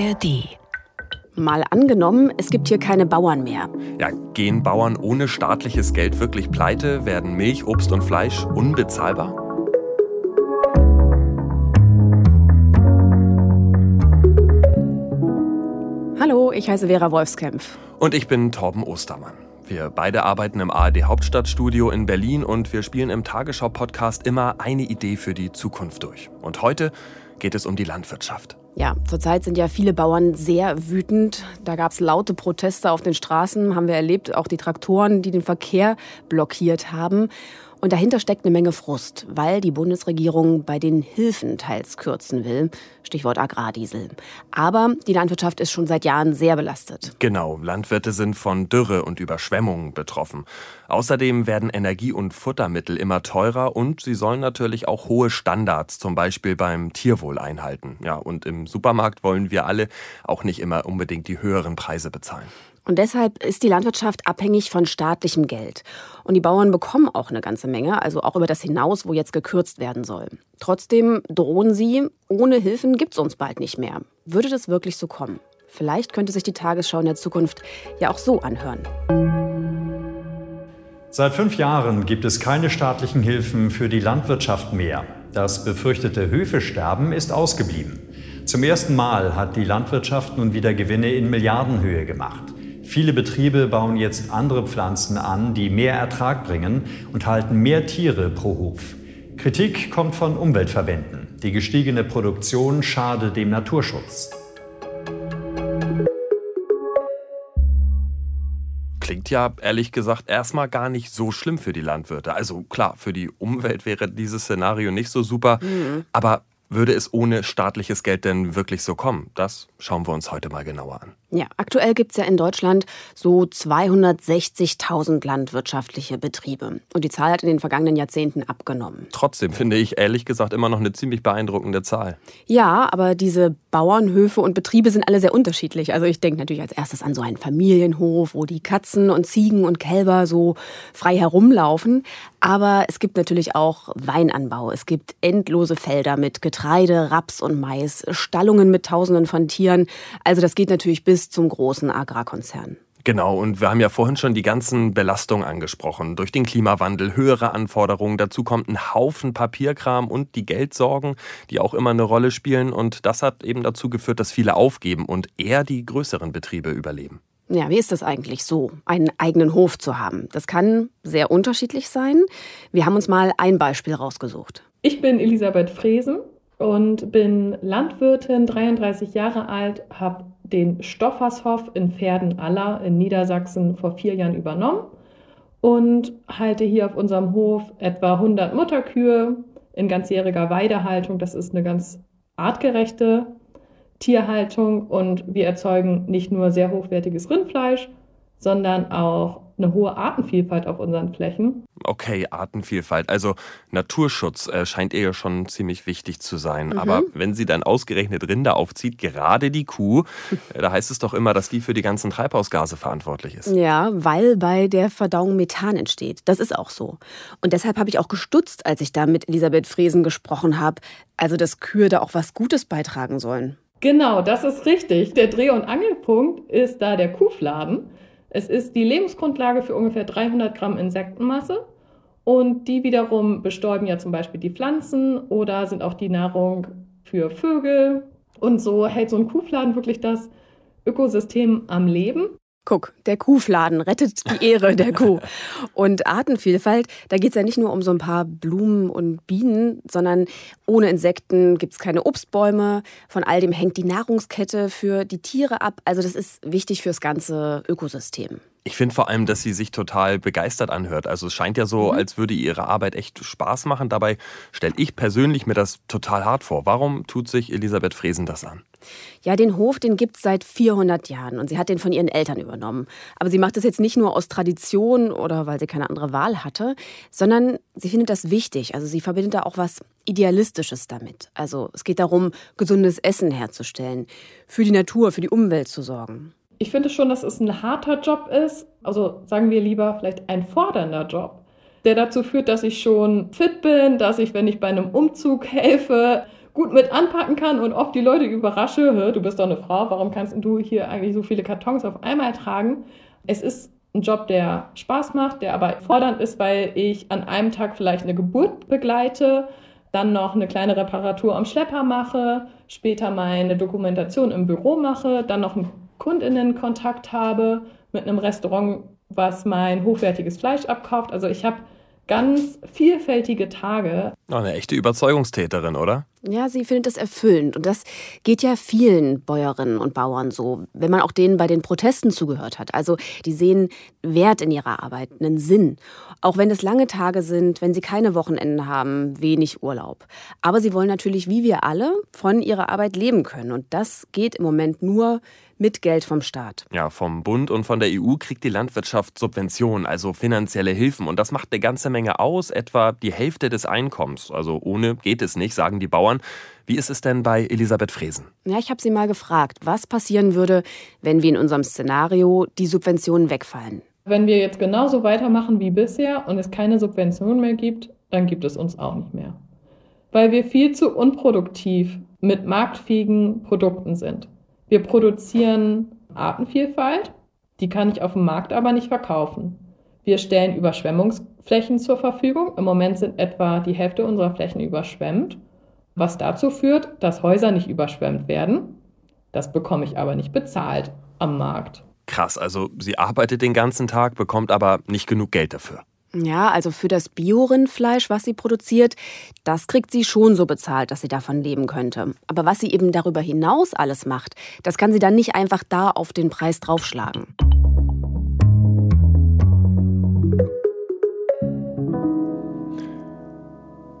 ARD. Mal angenommen, es gibt hier keine Bauern mehr. Ja, gehen Bauern ohne staatliches Geld wirklich pleite? Werden Milch, Obst und Fleisch unbezahlbar? Hallo, ich heiße Vera Wolfskämpf. Und ich bin Torben Ostermann. Wir beide arbeiten im ARD Hauptstadtstudio in Berlin und wir spielen im Tagesschau-Podcast immer eine Idee für die Zukunft durch. Und heute geht es um die Landwirtschaft. Ja, zurzeit sind ja viele Bauern sehr wütend. Da gab es laute Proteste auf den Straßen, haben wir erlebt, auch die Traktoren, die den Verkehr blockiert haben. Und dahinter steckt eine Menge Frust, weil die Bundesregierung bei den Hilfen teils kürzen will. Stichwort Agrardiesel. Aber die Landwirtschaft ist schon seit Jahren sehr belastet. Genau, Landwirte sind von Dürre und Überschwemmungen betroffen. Außerdem werden Energie- und Futtermittel immer teurer und sie sollen natürlich auch hohe Standards, zum Beispiel beim Tierwohl, einhalten. Ja, und im Supermarkt wollen wir alle auch nicht immer unbedingt die höheren Preise bezahlen. Und deshalb ist die Landwirtschaft abhängig von staatlichem Geld. Und die Bauern bekommen auch eine ganze Menge, also auch über das hinaus, wo jetzt gekürzt werden soll. Trotzdem drohen sie, ohne Hilfen gibt es uns bald nicht mehr. Würde das wirklich so kommen? Vielleicht könnte sich die Tagesschau in der Zukunft ja auch so anhören. Seit fünf Jahren gibt es keine staatlichen Hilfen für die Landwirtschaft mehr. Das befürchtete Höfesterben ist ausgeblieben. Zum ersten Mal hat die Landwirtschaft nun wieder Gewinne in Milliardenhöhe gemacht. Viele Betriebe bauen jetzt andere Pflanzen an, die mehr Ertrag bringen und halten mehr Tiere pro Hof. Kritik kommt von Umweltverbänden. Die gestiegene Produktion schade dem Naturschutz. Klingt ja ehrlich gesagt erstmal gar nicht so schlimm für die Landwirte. Also klar, für die Umwelt wäre dieses Szenario nicht so super, mhm. aber würde es ohne staatliches Geld denn wirklich so kommen? Das schauen wir uns heute mal genauer an. Ja, aktuell gibt es ja in Deutschland so 260.000 landwirtschaftliche Betriebe. Und die Zahl hat in den vergangenen Jahrzehnten abgenommen. Trotzdem finde ich ehrlich gesagt immer noch eine ziemlich beeindruckende Zahl. Ja, aber diese Bauernhöfe und Betriebe sind alle sehr unterschiedlich. Also ich denke natürlich als erstes an so einen Familienhof, wo die Katzen und Ziegen und Kälber so frei herumlaufen. Aber es gibt natürlich auch Weinanbau. Es gibt endlose Felder mit Getreide, Raps und Mais, Stallungen mit Tausenden von Tieren. Also das geht natürlich bis zum großen Agrarkonzern. Genau, und wir haben ja vorhin schon die ganzen Belastungen angesprochen. Durch den Klimawandel, höhere Anforderungen, dazu kommt ein Haufen Papierkram und die Geldsorgen, die auch immer eine Rolle spielen. Und das hat eben dazu geführt, dass viele aufgeben und eher die größeren Betriebe überleben. Ja, wie ist das eigentlich so, einen eigenen Hof zu haben? Das kann sehr unterschiedlich sein. Wir haben uns mal ein Beispiel rausgesucht. Ich bin Elisabeth Fresen und bin Landwirtin, 33 Jahre alt, habe den Stoffershof in Pferden-Aller in Niedersachsen vor vier Jahren übernommen und halte hier auf unserem Hof etwa 100 Mutterkühe in ganzjähriger Weidehaltung. Das ist eine ganz artgerechte Tierhaltung und wir erzeugen nicht nur sehr hochwertiges Rindfleisch, sondern auch eine hohe Artenvielfalt auf unseren Flächen. Okay, Artenvielfalt. Also Naturschutz äh, scheint ihr ja schon ziemlich wichtig zu sein. Mhm. Aber wenn sie dann ausgerechnet Rinder aufzieht, gerade die Kuh, äh, da heißt es doch immer, dass die für die ganzen Treibhausgase verantwortlich ist. Ja, weil bei der Verdauung Methan entsteht. Das ist auch so. Und deshalb habe ich auch gestutzt, als ich da mit Elisabeth Fresen gesprochen habe. Also, dass Kühe da auch was Gutes beitragen sollen. Genau, das ist richtig. Der Dreh- und Angelpunkt ist da der Kuhfladen. Es ist die Lebensgrundlage für ungefähr 300 Gramm Insektenmasse und die wiederum bestäuben ja zum Beispiel die Pflanzen oder sind auch die Nahrung für Vögel. Und so hält so ein Kuhfladen wirklich das Ökosystem am Leben. Guck, der Kuhfladen rettet die Ehre der Kuh. Und Artenvielfalt, da geht es ja nicht nur um so ein paar Blumen und Bienen, sondern ohne Insekten gibt es keine Obstbäume. Von all dem hängt die Nahrungskette für die Tiere ab. Also das ist wichtig fürs ganze Ökosystem. Ich finde vor allem, dass sie sich total begeistert anhört. Also es scheint ja so, mhm. als würde ihre Arbeit echt Spaß machen. Dabei stelle ich persönlich mir das total hart vor. Warum tut sich Elisabeth Fresen das an? Ja, den Hof, den gibt es seit 400 Jahren und sie hat den von ihren Eltern übernommen. Aber sie macht das jetzt nicht nur aus Tradition oder weil sie keine andere Wahl hatte, sondern sie findet das wichtig. Also sie verbindet da auch was Idealistisches damit. Also es geht darum, gesundes Essen herzustellen, für die Natur, für die Umwelt zu sorgen ich finde schon, dass es ein harter Job ist. Also sagen wir lieber vielleicht ein fordernder Job, der dazu führt, dass ich schon fit bin, dass ich, wenn ich bei einem Umzug helfe, gut mit anpacken kann und oft die Leute überrasche, du bist doch eine Frau, warum kannst du hier eigentlich so viele Kartons auf einmal tragen? Es ist ein Job, der Spaß macht, der aber fordernd ist, weil ich an einem Tag vielleicht eine Geburt begleite, dann noch eine kleine Reparatur am Schlepper mache, später meine Dokumentation im Büro mache, dann noch einen Kundinnenkontakt habe mit einem Restaurant, was mein hochwertiges Fleisch abkauft. Also ich habe ganz vielfältige Tage. eine echte Überzeugungstäterin, oder? Ja, sie findet es erfüllend. Und das geht ja vielen Bäuerinnen und Bauern so, wenn man auch denen bei den Protesten zugehört hat. Also die sehen Wert in ihrer Arbeit, einen Sinn. Auch wenn es lange Tage sind, wenn sie keine Wochenenden haben, wenig Urlaub. Aber sie wollen natürlich, wie wir alle, von ihrer Arbeit leben können. Und das geht im Moment nur mit Geld vom Staat. Ja, vom Bund und von der EU kriegt die Landwirtschaft Subventionen, also finanzielle Hilfen. Und das macht eine ganze Menge aus, etwa die Hälfte des Einkommens. Also ohne geht es nicht, sagen die Bauern. Wie ist es denn bei Elisabeth Fresen? Ja, ich habe sie mal gefragt, was passieren würde, wenn wie in unserem Szenario die Subventionen wegfallen. Wenn wir jetzt genauso weitermachen wie bisher und es keine Subventionen mehr gibt, dann gibt es uns auch nicht mehr. Weil wir viel zu unproduktiv mit marktfähigen Produkten sind. Wir produzieren Artenvielfalt, die kann ich auf dem Markt aber nicht verkaufen. Wir stellen Überschwemmungsflächen zur Verfügung. Im Moment sind etwa die Hälfte unserer Flächen überschwemmt, was dazu führt, dass Häuser nicht überschwemmt werden. Das bekomme ich aber nicht bezahlt am Markt. Krass, also sie arbeitet den ganzen Tag, bekommt aber nicht genug Geld dafür. Ja, also für das Biorindfleisch, was sie produziert, das kriegt sie schon so bezahlt, dass sie davon leben könnte. Aber was sie eben darüber hinaus alles macht, das kann sie dann nicht einfach da auf den Preis draufschlagen.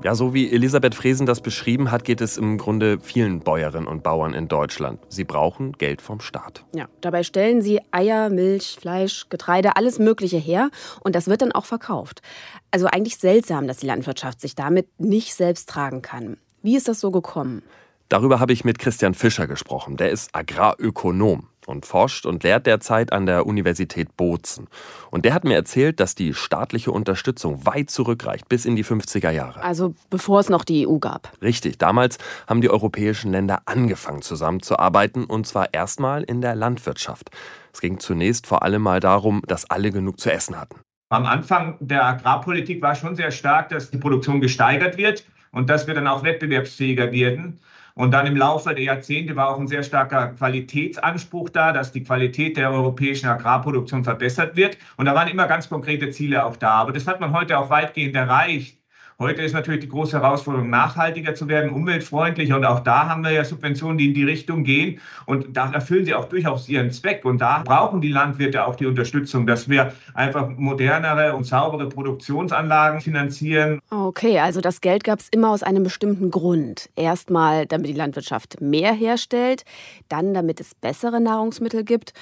Ja, so wie Elisabeth Fresen das beschrieben hat, geht es im Grunde vielen Bäuerinnen und Bauern in Deutschland. Sie brauchen Geld vom Staat. Ja, dabei stellen sie Eier, Milch, Fleisch, Getreide, alles Mögliche her und das wird dann auch verkauft. Also eigentlich seltsam, dass die Landwirtschaft sich damit nicht selbst tragen kann. Wie ist das so gekommen? Darüber habe ich mit Christian Fischer gesprochen. Der ist Agrarökonom und forscht und lehrt derzeit an der Universität Bozen. Und der hat mir erzählt, dass die staatliche Unterstützung weit zurückreicht, bis in die 50er Jahre. Also bevor es noch die EU gab. Richtig, damals haben die europäischen Länder angefangen zusammenzuarbeiten und zwar erstmal in der Landwirtschaft. Es ging zunächst vor allem mal darum, dass alle genug zu essen hatten. Am Anfang der Agrarpolitik war schon sehr stark, dass die Produktion gesteigert wird und dass wir dann auch wettbewerbsfähiger werden. Und dann im Laufe der Jahrzehnte war auch ein sehr starker Qualitätsanspruch da, dass die Qualität der europäischen Agrarproduktion verbessert wird. Und da waren immer ganz konkrete Ziele auch da. Aber das hat man heute auch weitgehend erreicht. Heute ist natürlich die große Herausforderung, nachhaltiger zu werden, umweltfreundlicher. Und auch da haben wir ja Subventionen, die in die Richtung gehen. Und da erfüllen sie auch durchaus ihren Zweck. Und da brauchen die Landwirte auch die Unterstützung, dass wir einfach modernere und saubere Produktionsanlagen finanzieren. Okay, also das Geld gab es immer aus einem bestimmten Grund. Erstmal, damit die Landwirtschaft mehr herstellt, dann, damit es bessere Nahrungsmittel gibt.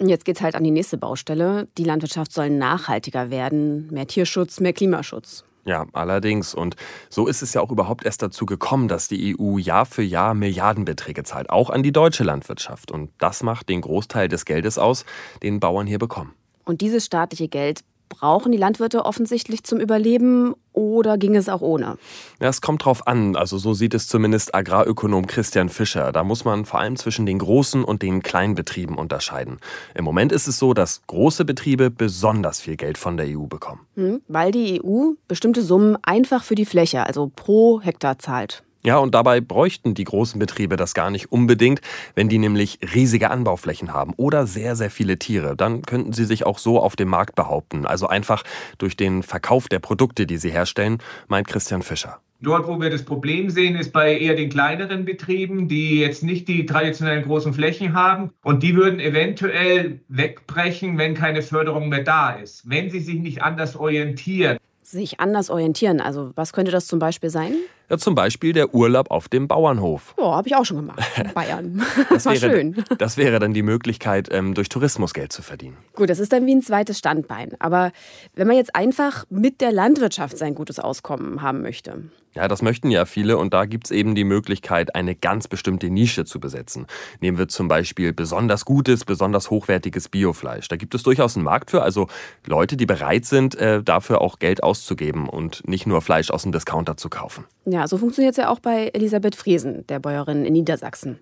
Und jetzt geht es halt an die nächste Baustelle. Die Landwirtschaft soll nachhaltiger werden. Mehr Tierschutz, mehr Klimaschutz. Ja, allerdings. Und so ist es ja auch überhaupt erst dazu gekommen, dass die EU Jahr für Jahr Milliardenbeträge zahlt, auch an die deutsche Landwirtschaft. Und das macht den Großteil des Geldes aus, den Bauern hier bekommen. Und dieses staatliche Geld brauchen die Landwirte offensichtlich zum Überleben oder ging es auch ohne? Ja, es kommt drauf an. Also so sieht es zumindest Agrarökonom Christian Fischer. Da muss man vor allem zwischen den großen und den kleinen Betrieben unterscheiden. Im Moment ist es so, dass große Betriebe besonders viel Geld von der EU bekommen. Hm, weil die EU bestimmte Summen einfach für die Fläche, also pro Hektar zahlt. Ja, und dabei bräuchten die großen Betriebe das gar nicht unbedingt, wenn die nämlich riesige Anbauflächen haben oder sehr, sehr viele Tiere. Dann könnten sie sich auch so auf dem Markt behaupten. Also einfach durch den Verkauf der Produkte, die sie herstellen, meint Christian Fischer. Dort, wo wir das Problem sehen, ist bei eher den kleineren Betrieben, die jetzt nicht die traditionellen großen Flächen haben. Und die würden eventuell wegbrechen, wenn keine Förderung mehr da ist. Wenn sie sich nicht anders orientieren. Sich anders orientieren. Also was könnte das zum Beispiel sein? Ja, zum Beispiel der Urlaub auf dem Bauernhof. Ja, habe ich auch schon gemacht. In Bayern. Das, war wäre, schön. Das wäre dann die Möglichkeit, ähm, durch Tourismus Geld zu verdienen. Gut, das ist dann wie ein zweites Standbein. Aber wenn man jetzt einfach mit der Landwirtschaft sein gutes Auskommen haben möchte. Ja, das möchten ja viele und da gibt es eben die Möglichkeit, eine ganz bestimmte Nische zu besetzen. Nehmen wir zum Beispiel besonders gutes, besonders hochwertiges Biofleisch. Da gibt es durchaus einen Markt für, also Leute, die bereit sind, äh, dafür auch Geld auszugeben und nicht nur Fleisch aus dem Discounter zu kaufen. Ja, Ja, so funktioniert es ja auch bei Elisabeth Fresen, der Bäuerin in Niedersachsen.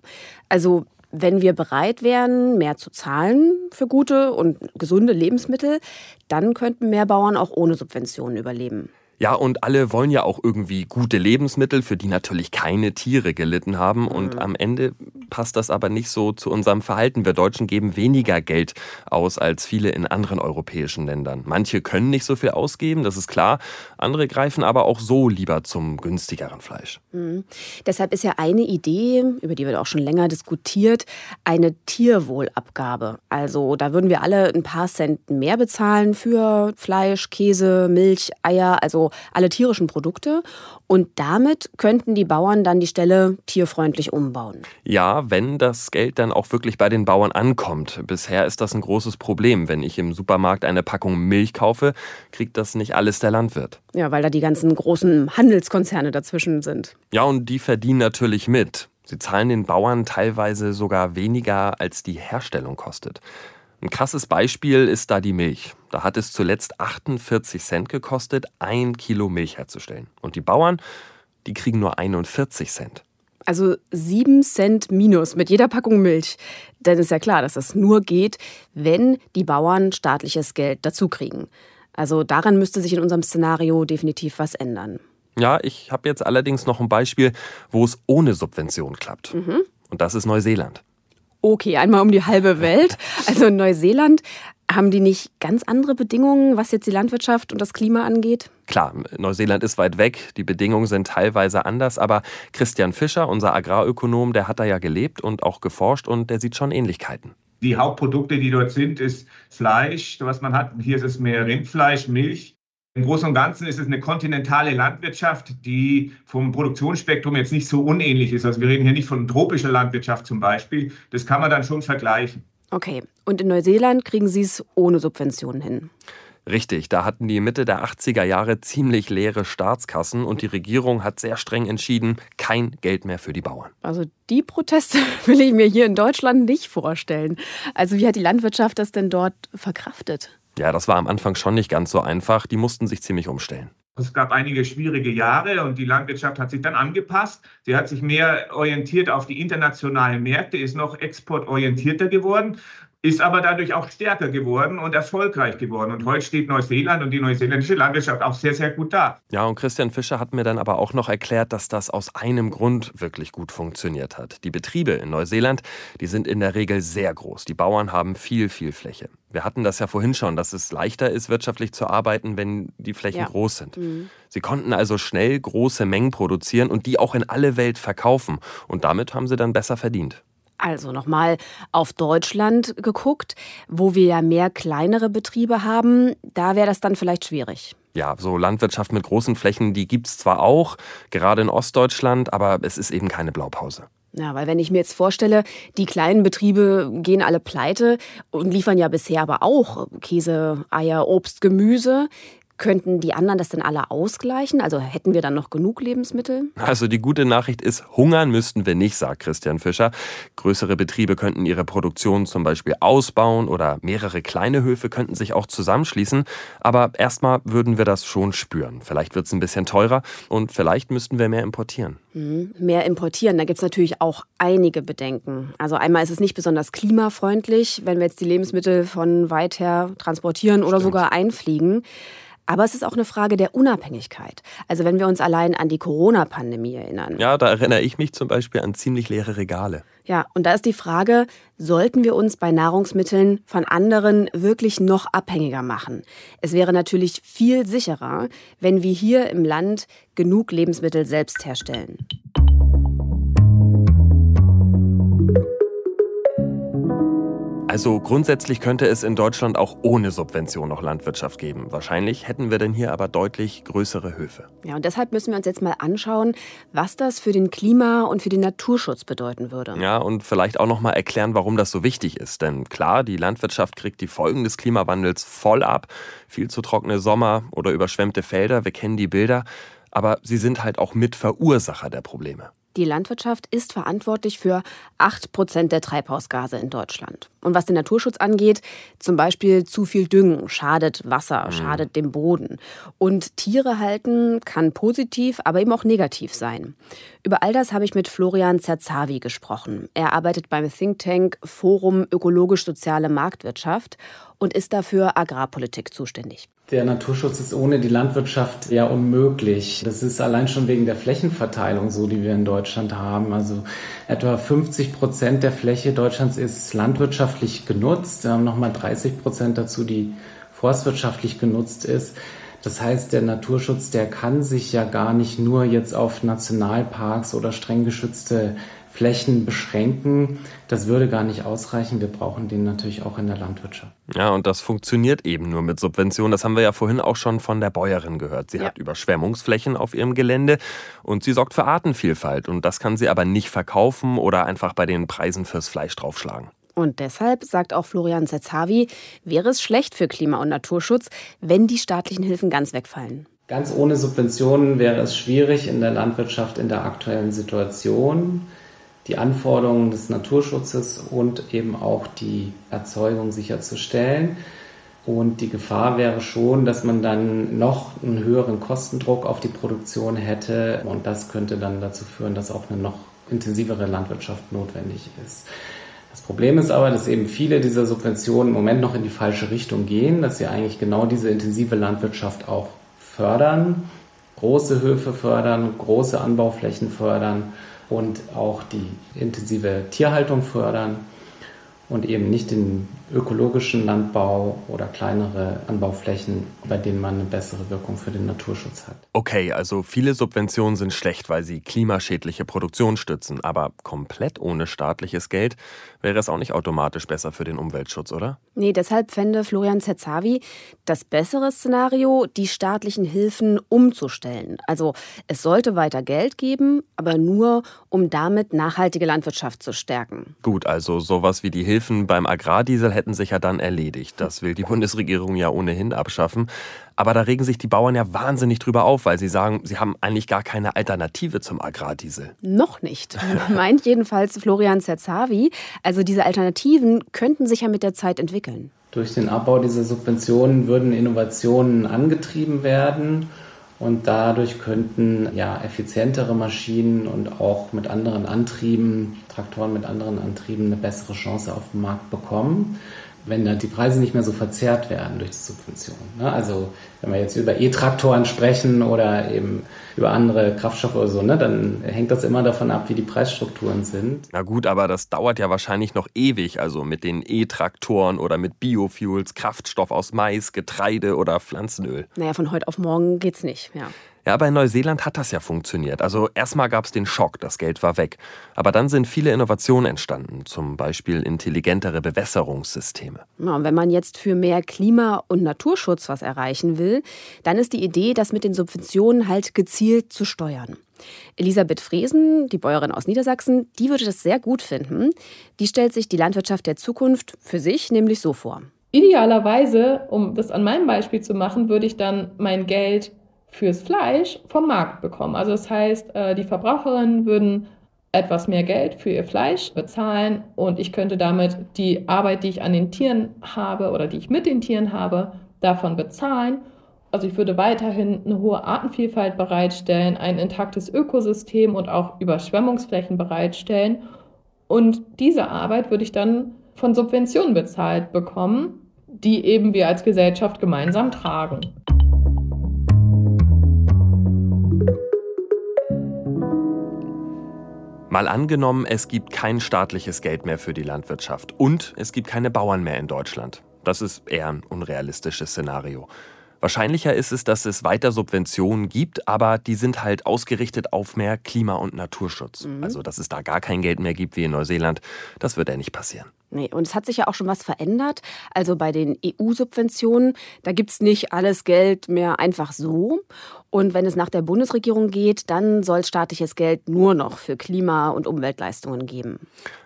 Also wenn wir bereit wären, mehr zu zahlen für gute und gesunde Lebensmittel, dann könnten mehr Bauern auch ohne Subventionen überleben. Ja, und alle wollen ja auch irgendwie gute Lebensmittel, für die natürlich keine Tiere gelitten haben. Und mhm. am Ende passt das aber nicht so zu unserem Verhalten. Wir Deutschen geben weniger Geld aus als viele in anderen europäischen Ländern. Manche können nicht so viel ausgeben, das ist klar. Andere greifen aber auch so lieber zum günstigeren Fleisch. Mhm. Deshalb ist ja eine Idee, über die wird auch schon länger diskutiert, eine Tierwohlabgabe. Also da würden wir alle ein paar Cent mehr bezahlen für Fleisch, Käse, Milch, Eier. Also alle tierischen Produkte. Und damit könnten die Bauern dann die Stelle tierfreundlich umbauen. Ja, wenn das Geld dann auch wirklich bei den Bauern ankommt. Bisher ist das ein großes Problem. Wenn ich im Supermarkt eine Packung Milch kaufe, kriegt das nicht alles der Landwirt. Ja, weil da die ganzen großen Handelskonzerne dazwischen sind. Ja, und die verdienen natürlich mit. Sie zahlen den Bauern teilweise sogar weniger, als die Herstellung kostet. Ein krasses Beispiel ist da die Milch. Da hat es zuletzt 48 Cent gekostet, ein Kilo Milch herzustellen. Und die Bauern, die kriegen nur 41 Cent. Also 7 Cent minus mit jeder Packung Milch. Denn ist ja klar, dass das nur geht, wenn die Bauern staatliches Geld dazu kriegen. Also daran müsste sich in unserem Szenario definitiv was ändern. Ja, ich habe jetzt allerdings noch ein Beispiel, wo es ohne Subvention klappt. Mhm. Und das ist Neuseeland okay, einmal um die halbe Welt. Also in Neuseeland haben die nicht ganz andere Bedingungen, was jetzt die Landwirtschaft und das Klima angeht? Klar, Neuseeland ist weit weg, die Bedingungen sind teilweise anders, aber Christian Fischer, unser Agrarökonom, der hat da ja gelebt und auch geforscht und der sieht schon Ähnlichkeiten. Die Hauptprodukte, die dort sind, ist Fleisch, was man hat. Hier ist es mehr Rindfleisch, Milch. Im Großen und Ganzen ist es eine kontinentale Landwirtschaft, die vom Produktionsspektrum jetzt nicht so unähnlich ist. Also wir reden hier nicht von tropischer Landwirtschaft zum Beispiel. Das kann man dann schon vergleichen. Okay. Und in Neuseeland kriegen Sie es ohne Subventionen hin? Richtig, da hatten die Mitte der 80er Jahre ziemlich leere Staatskassen und die Regierung hat sehr streng entschieden, kein Geld mehr für die Bauern. Also die Proteste will ich mir hier in Deutschland nicht vorstellen. Also wie hat die Landwirtschaft das denn dort verkraftet? Ja, das war am Anfang schon nicht ganz so einfach. Die mussten sich ziemlich umstellen. Es gab einige schwierige Jahre und die Landwirtschaft hat sich dann angepasst. Sie hat sich mehr orientiert auf die internationalen Märkte, ist noch exportorientierter geworden ist aber dadurch auch stärker geworden und erfolgreich geworden. Und heute steht Neuseeland und die neuseeländische Landwirtschaft auch sehr, sehr gut da. Ja, und Christian Fischer hat mir dann aber auch noch erklärt, dass das aus einem Grund wirklich gut funktioniert hat. Die Betriebe in Neuseeland, die sind in der Regel sehr groß. Die Bauern haben viel, viel Fläche. Wir hatten das ja vorhin schon, dass es leichter ist, wirtschaftlich zu arbeiten, wenn die Flächen ja. groß sind. Mhm. Sie konnten also schnell große Mengen produzieren und die auch in alle Welt verkaufen. Und damit haben sie dann besser verdient. Also nochmal auf Deutschland geguckt, wo wir ja mehr kleinere Betriebe haben, da wäre das dann vielleicht schwierig. Ja, so Landwirtschaft mit großen Flächen, die gibt es zwar auch, gerade in Ostdeutschland, aber es ist eben keine Blaupause. Ja, weil wenn ich mir jetzt vorstelle, die kleinen Betriebe gehen alle pleite und liefern ja bisher aber auch Käse, Eier, Obst, Gemüse. Könnten die anderen das denn alle ausgleichen? Also hätten wir dann noch genug Lebensmittel? Also die gute Nachricht ist, hungern müssten wir nicht, sagt Christian Fischer. Größere Betriebe könnten ihre Produktion zum Beispiel ausbauen oder mehrere kleine Höfe könnten sich auch zusammenschließen. Aber erstmal würden wir das schon spüren. Vielleicht wird es ein bisschen teurer und vielleicht müssten wir mehr importieren. Mhm. Mehr importieren, da gibt es natürlich auch einige Bedenken. Also einmal ist es nicht besonders klimafreundlich, wenn wir jetzt die Lebensmittel von weit her transportieren oder Stimmt. sogar einfliegen. Aber es ist auch eine Frage der Unabhängigkeit. Also wenn wir uns allein an die Corona-Pandemie erinnern. Ja, da erinnere ich mich zum Beispiel an ziemlich leere Regale. Ja, und da ist die Frage, sollten wir uns bei Nahrungsmitteln von anderen wirklich noch abhängiger machen? Es wäre natürlich viel sicherer, wenn wir hier im Land genug Lebensmittel selbst herstellen. Also grundsätzlich könnte es in Deutschland auch ohne Subvention noch Landwirtschaft geben. Wahrscheinlich hätten wir denn hier aber deutlich größere Höfe. Ja, und deshalb müssen wir uns jetzt mal anschauen, was das für den Klima- und für den Naturschutz bedeuten würde. Ja, und vielleicht auch noch mal erklären, warum das so wichtig ist. Denn klar, die Landwirtschaft kriegt die Folgen des Klimawandels voll ab. Viel zu trockene Sommer oder überschwemmte Felder, wir kennen die Bilder. Aber sie sind halt auch Mitverursacher der Probleme. Die Landwirtschaft ist verantwortlich für 8 Prozent der Treibhausgase in Deutschland. Und was den Naturschutz angeht, zum Beispiel zu viel Düngen schadet Wasser, mhm. schadet dem Boden. Und Tiere halten kann positiv, aber eben auch negativ sein. Über all das habe ich mit Florian Zerzavi gesprochen. Er arbeitet beim Think Tank Forum Ökologisch-Soziale Marktwirtschaft und ist dafür Agrarpolitik zuständig. Der Naturschutz ist ohne die Landwirtschaft ja unmöglich. Das ist allein schon wegen der Flächenverteilung so, die wir in Deutschland haben. Also etwa 50 Prozent der Fläche Deutschlands ist landwirtschaftlich genutzt. Wir haben nochmal 30 Prozent dazu, die forstwirtschaftlich genutzt ist. Das heißt, der Naturschutz, der kann sich ja gar nicht nur jetzt auf Nationalparks oder streng geschützte Flächen beschränken. Das würde gar nicht ausreichen. Wir brauchen den natürlich auch in der Landwirtschaft. Ja, und das funktioniert eben nur mit Subventionen. Das haben wir ja vorhin auch schon von der Bäuerin gehört. Sie ja. hat Überschwemmungsflächen auf ihrem Gelände und sie sorgt für Artenvielfalt. Und das kann sie aber nicht verkaufen oder einfach bei den Preisen fürs Fleisch draufschlagen. Und deshalb, sagt auch Florian Zetzavi, wäre es schlecht für Klima- und Naturschutz, wenn die staatlichen Hilfen ganz wegfallen. Ganz ohne Subventionen wäre es schwierig in der Landwirtschaft in der aktuellen Situation die Anforderungen des Naturschutzes und eben auch die Erzeugung sicherzustellen. Und die Gefahr wäre schon, dass man dann noch einen höheren Kostendruck auf die Produktion hätte. Und das könnte dann dazu führen, dass auch eine noch intensivere Landwirtschaft notwendig ist. Das Problem ist aber, dass eben viele dieser Subventionen im Moment noch in die falsche Richtung gehen, dass sie eigentlich genau diese intensive Landwirtschaft auch fördern, große Höfe fördern, große Anbauflächen fördern und auch die intensive Tierhaltung fördern und eben nicht den ökologischen Landbau oder kleinere Anbauflächen, bei denen man eine bessere Wirkung für den Naturschutz hat. Okay, also viele Subventionen sind schlecht, weil sie klimaschädliche Produktion stützen. Aber komplett ohne staatliches Geld wäre es auch nicht automatisch besser für den Umweltschutz, oder? Nee, deshalb fände Florian Zerzavi das bessere Szenario, die staatlichen Hilfen umzustellen. Also es sollte weiter Geld geben, aber nur, um damit nachhaltige Landwirtschaft zu stärken. Gut, also sowas wie die Hilfen beim Agrardiesel hätten sich ja dann erledigt. Das will die Bundesregierung ja ohnehin abschaffen. Aber da regen sich die Bauern ja wahnsinnig drüber auf, weil sie sagen, sie haben eigentlich gar keine Alternative zum Agrardiesel. Noch nicht, meint jedenfalls Florian Zerzavi. Also diese Alternativen könnten sich ja mit der Zeit entwickeln. Durch den Abbau dieser Subventionen würden Innovationen angetrieben werden. Und dadurch könnten ja effizientere Maschinen und auch mit anderen Antrieben, Traktoren mit anderen Antrieben, eine bessere Chance auf dem Markt bekommen wenn da die Preise nicht mehr so verzerrt werden durch die Subventionen. Ne? Also wenn wir jetzt über E-Traktoren sprechen oder eben über andere Kraftstoffe oder so, ne, dann hängt das immer davon ab, wie die Preisstrukturen sind. Na gut, aber das dauert ja wahrscheinlich noch ewig, also mit den E-Traktoren oder mit Biofuels, Kraftstoff aus Mais, Getreide oder Pflanzenöl. Naja, von heute auf morgen geht's nicht, ja. Ja, aber in Neuseeland hat das ja funktioniert. Also erstmal gab es den Schock, das Geld war weg. Aber dann sind viele Innovationen entstanden, zum Beispiel intelligentere Bewässerungssysteme. Ja, und wenn man jetzt für mehr Klima- und Naturschutz was erreichen will, dann ist die Idee, das mit den Subventionen halt gezielt zu steuern. Elisabeth Fresen, die Bäuerin aus Niedersachsen, die würde das sehr gut finden. Die stellt sich die Landwirtschaft der Zukunft für sich nämlich so vor. Idealerweise, um das an meinem Beispiel zu machen, würde ich dann mein Geld fürs Fleisch vom Markt bekommen. Also das heißt, äh, die Verbraucherinnen würden etwas mehr Geld für ihr Fleisch bezahlen und ich könnte damit die Arbeit, die ich an den Tieren habe oder die ich mit den Tieren habe, davon bezahlen. Also ich würde weiterhin eine hohe Artenvielfalt bereitstellen, ein intaktes Ökosystem und auch Überschwemmungsflächen bereitstellen. Und diese Arbeit würde ich dann von Subventionen bezahlt bekommen, die eben wir als Gesellschaft gemeinsam tragen. Mal angenommen, es gibt kein staatliches Geld mehr für die Landwirtschaft und es gibt keine Bauern mehr in Deutschland. Das ist eher ein unrealistisches Szenario. Wahrscheinlicher ist es, dass es weiter Subventionen gibt, aber die sind halt ausgerichtet auf mehr Klima- und Naturschutz. Mhm. Also, dass es da gar kein Geld mehr gibt wie in Neuseeland, das wird ja nicht passieren. Nee, und es hat sich ja auch schon was verändert. Also bei den EU-Subventionen, da gibt es nicht alles Geld mehr einfach so. Und wenn es nach der Bundesregierung geht, dann soll staatliches Geld nur noch für Klima- und Umweltleistungen geben.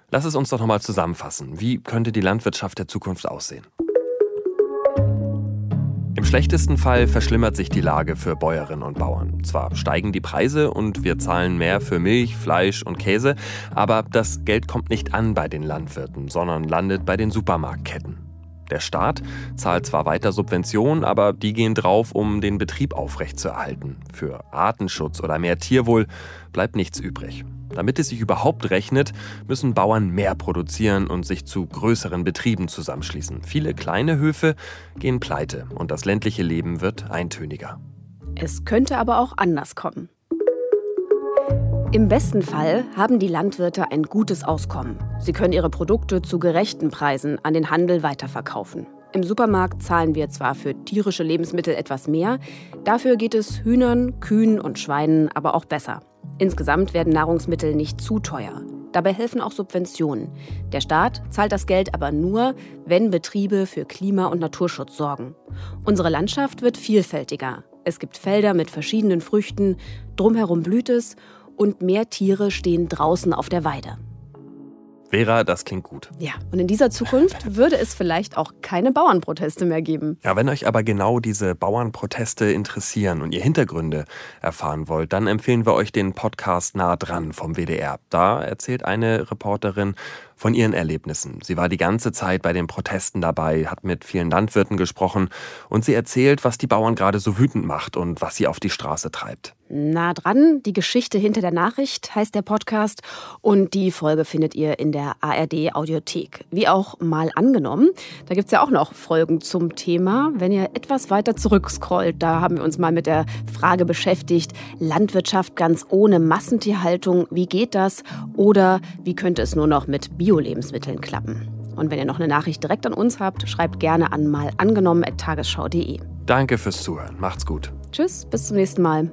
Lass es uns doch nochmal zusammenfassen. Wie könnte die Landwirtschaft der Zukunft aussehen? Im schlechtesten Fall verschlimmert sich die Lage für Bäuerinnen und Bauern. Zwar steigen die Preise und wir zahlen mehr für Milch, Fleisch und Käse, aber das Geld kommt nicht an bei den Landwirten, sondern landet bei den Supermarktketten. Der Staat zahlt zwar weiter Subventionen, aber die gehen drauf, um den Betrieb aufrechtzuerhalten. Für Artenschutz oder mehr Tierwohl bleibt nichts übrig. Damit es sich überhaupt rechnet, müssen Bauern mehr produzieren und sich zu größeren Betrieben zusammenschließen. Viele kleine Höfe gehen pleite und das ländliche Leben wird eintöniger. Es könnte aber auch anders kommen. Im besten Fall haben die Landwirte ein gutes Auskommen. Sie können ihre Produkte zu gerechten Preisen an den Handel weiterverkaufen. Im Supermarkt zahlen wir zwar für tierische Lebensmittel etwas mehr, dafür geht es Hühnern, Kühen und Schweinen aber auch besser. Insgesamt werden Nahrungsmittel nicht zu teuer. Dabei helfen auch Subventionen. Der Staat zahlt das Geld aber nur, wenn Betriebe für Klima- und Naturschutz sorgen. Unsere Landschaft wird vielfältiger. Es gibt Felder mit verschiedenen Früchten, drumherum blüht es und mehr Tiere stehen draußen auf der Weide. Vera, das klingt gut. Ja, und in dieser Zukunft würde es vielleicht auch keine Bauernproteste mehr geben. Ja, wenn euch aber genau diese Bauernproteste interessieren und ihr Hintergründe erfahren wollt, dann empfehlen wir euch den Podcast Nah dran vom WDR. Da erzählt eine Reporterin von ihren Erlebnissen. Sie war die ganze Zeit bei den Protesten dabei, hat mit vielen Landwirten gesprochen und sie erzählt, was die Bauern gerade so wütend macht und was sie auf die Straße treibt. Nah dran, die Geschichte hinter der Nachricht heißt der Podcast und die Folge findet ihr in der ARD Audiothek. Wie auch mal angenommen, da gibt es ja auch noch Folgen zum Thema. Wenn ihr etwas weiter zurückscrollt, da haben wir uns mal mit der Frage beschäftigt, Landwirtschaft ganz ohne Massentierhaltung, wie geht das? Oder wie könnte es nur noch mit Bio-Lebensmitteln klappen? Und wenn ihr noch eine Nachricht direkt an uns habt, schreibt gerne an mal angenommen.tagesschau.de. Danke fürs Zuhören. Macht's gut. Tschüss, bis zum nächsten Mal.